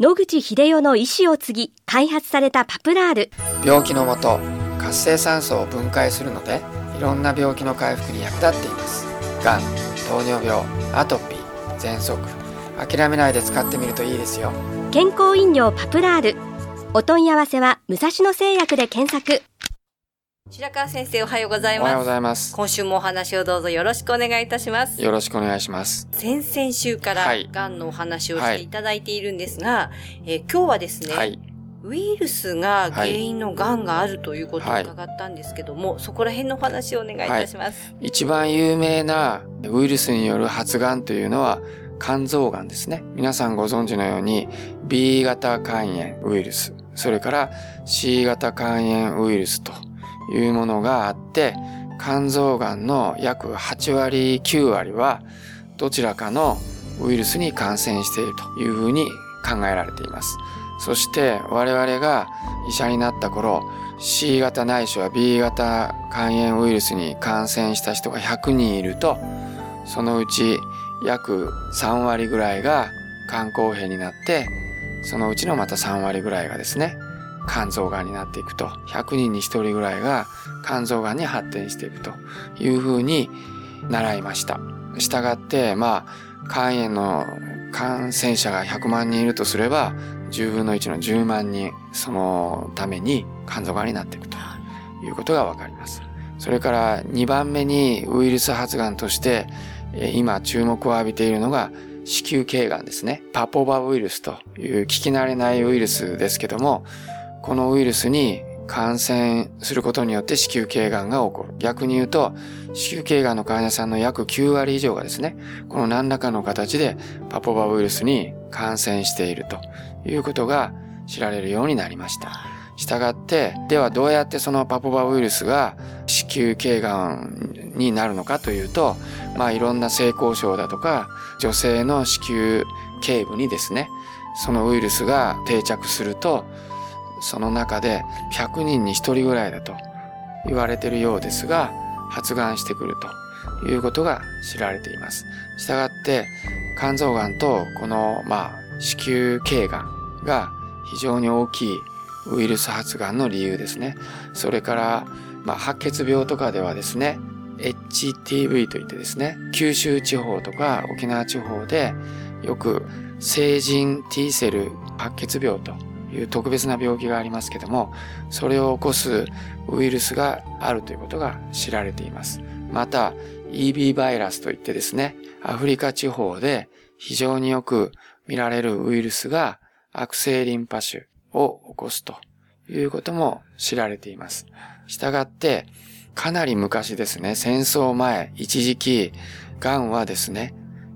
野口英世の意思を継ぎ開発されたパプラール。病気のもと活性酸素を分解するのでいろんな病気の回復に役立っています。がん糖尿病アトピー喘息。諦めないで使ってみるといいですよ。健康飲料パプラール。お問い合わせは武蔵野製薬で検索白川先生おはようございます。おはようございます今週もお話をどうぞよろしくお願いいたします。よろしくお願いします先々週からはいがんのお話をしていただいているんですが、えー今日はですね、はいウイルスが原因のがんがあるということをはい伺ったんですけども、そこら辺のお話をお願いいたします。一番有名なウイルスによる発がんというのは肝臓がんですね。皆さんご存知のように B 型肝炎ウイルス、それから C 型肝炎ウイルスというものがあって、肝臓がんの約8割9割はどちらかのウイルスに感染しているというふうに考えられています。そして我々が医者になった頃 C 型ないしは B 型肝炎ウイルスに感染した人が100人いるとそのうち約3割ぐらいが肝硬変になってそのうちのまた3割ぐらいがですね肝臓がんになっていくと100人に1人ぐらいが肝臓がんに発展していくというふうに習いました。したがってまあ肝炎の感染者が100万人いるとすれば10分の1の10万人そのために肝臓がんになっていくということがわかります。それから2番目にウイルス発がんとして今注目を浴びているのが子宮頸がんですね。パポバウイルスという聞き慣れないウイルスですけども、このウイルスに感染することによって子宮頸がんが起こる。逆に言うと、子宮頸がんの患者さんの約9割以上がですね、この何らかの形でパポバウイルスに感染しているということが知られるようになりました。したがって、ではどうやってそのパポバウイルスが子宮頸がんになるのかというと、まあいろんな性交渉だとか、女性の子宮頸部にですね、そのウイルスが定着すると、その中で100人に1人ぐらいだと言われているようですが、発がんしてくるということが知られています。したがって、肝臓がんとこの、まあ、子宮頸がんが非常に大きいウイルス発がんの理由ですね。それから、まあ、白血病とかではですね、HTV といってですね、九州地方とか沖縄地方でよく成人 T セル白血病という特別な病気がありますけども、それを起こすウイルスがあるということが知られています。また、EB バイラスといってですね、アフリカ地方で非常によく見られるウイルスが悪性リンパ腫を起こすということも知られています。したがって、かなり昔ですね、戦争前、一時期、癌はですね、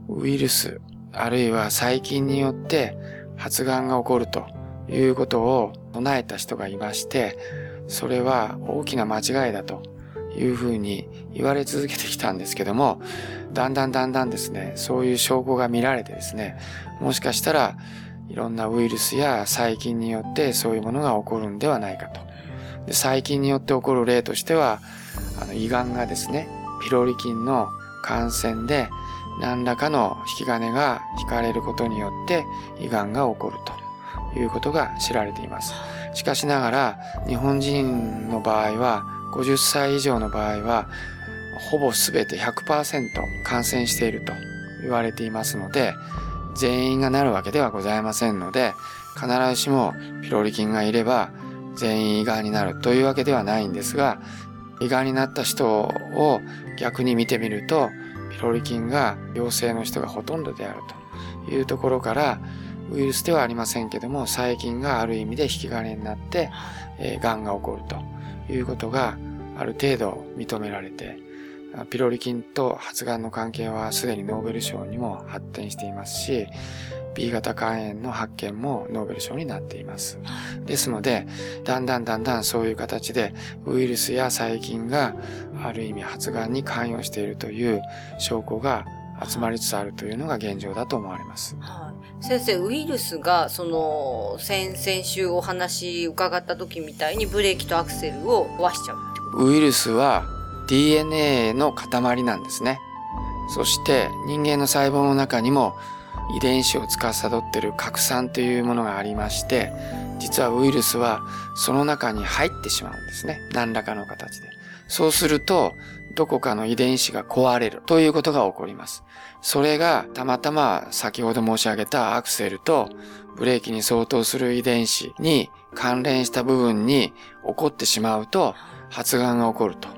ウイルス、あるいは細菌によって発がんが起こるということを唱えた人がいまして、それは大きな間違いだというふうに言われ続けてきたんですけども、だんだんだんだんですね、そういう証拠が見られてですね、もしかしたらいろんなウイルスや細菌によってそういうものが起こるんではないかと。で細菌によって起こる例としては、あの胃がんがですね、ピロリ菌の感染で何らかの引き金が引かれることによって胃がんが起こるということが知られています。しかしながら日本人の場合は50歳以上の場合はほぼ全て100%感染していると言われていますので全員がなるわけではございませんので必ずしもピロリ菌がいれば全員胃がんになるというわけではないんですが胃がんになった人を逆に見てみるとピロリ菌が陽性の人がほとんどであるというところからウイルスではありませんけども細菌がある意味で引き金になって、えー、癌が起こるということがある程度認められてピロリ菌と発がんの関係はすでにノーベル賞にも発展していますし B 型肝炎の発見もノーベル賞になっています。ですので、だんだんだんだんそういう形でウイルスや細菌がある意味発がんに関与しているという証拠が集まりつつあるというのが現状だと思われます。はい、先生、ウイルスが、その、先々週お話伺った時みたいにブレーキとアクセルを壊しちゃうってことウイルスは DNA の塊なんですね。そして人間の細胞の中にも遺伝子を司っている核酸というものがありまして実はウイルスはその中に入ってしまうんですね何らかの形でそうするとどこかの遺伝子が壊れるということが起こりますそれがたまたま先ほど申し上げたアクセルとブレーキに相当する遺伝子に関連した部分に起こってしまうと発がんが起こると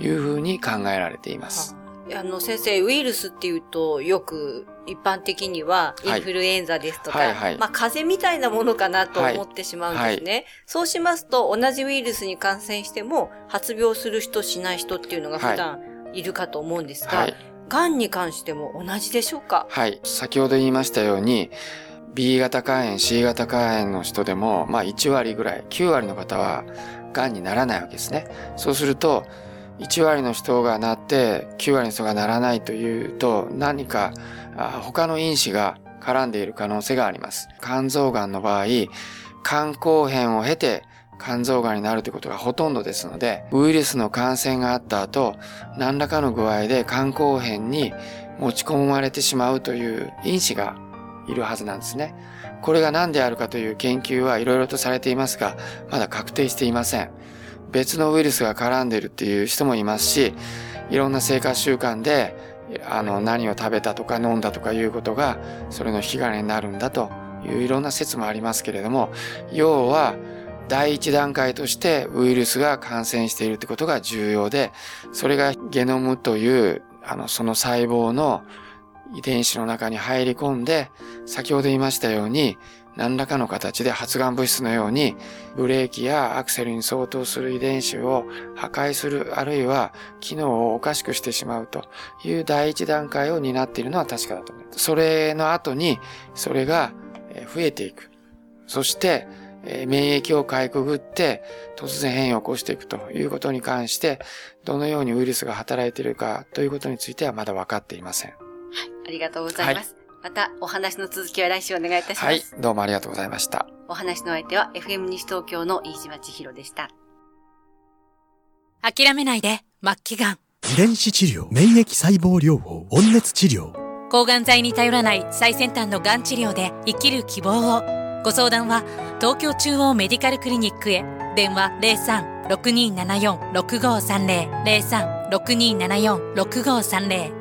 いうふうに考えられています。あの先生、ウイルスっていうとよく一般的にはインフルエンザですとか、はいはい。はい、まあ風邪みたいなものかなと思ってしまうんですね、はい、そうしますと同じウイルスに感染しても発病する人しない人っていうのが普段いるかと思うんですが、はい、癌に関しても同じでしょうか？はい。先ほど言いましたように、B 型肝炎、C 型肝炎の人でも、まあ1割ぐらい、9割の方は癌にならないわけですね。そうすると、1割の人がなって9割の人がならないというと何か他の因子が絡んでいる可能性があります。肝臓がんの場合、肝硬変を経て肝臓がんになるということがほとんどですので、ウイルスの感染があった後、何らかの具合で肝硬変に持ち込まれてしまうという因子がいるはずなんですね。これが何であるかという研究はいろいろとされていますが、まだ確定していません。別のウイルスが絡んでいるっていう人もいますし、いろんな生活習慣で、あの、何を食べたとか飲んだとかいうことが、それの引き金になるんだといういろんな説もありますけれども、要は、第一段階としてウイルスが感染しているってことが重要で、それがゲノムという、あの、その細胞の遺伝子の中に入り込んで、先ほど言いましたように、何らかの形で発がん物質のように、ブレーキやアクセルに相当する遺伝子を破壊する、あるいは機能をおかしくしてしまうという第一段階を担っているのは確かだと思います。それの後に、それが増えていく。そして、免疫をかいくぐって突然変異を起こしていくということに関して、どのようにウイルスが働いているかということについてはまだ分かっていません。はい、ありがとうございます。はいまたお話の続きは来週お願いいたします。はい、どうもありがとうございました。お話の相手は FM 西東京の飯島千尋でした。諦めないで、末期がん。遺伝子治療、免疫細胞療法、温熱治療。抗がん剤に頼らない最先端のがん治療で生きる希望を。ご相談は東京中央メディカルクリニックへ。電話03-6274-6530。03-6274-6530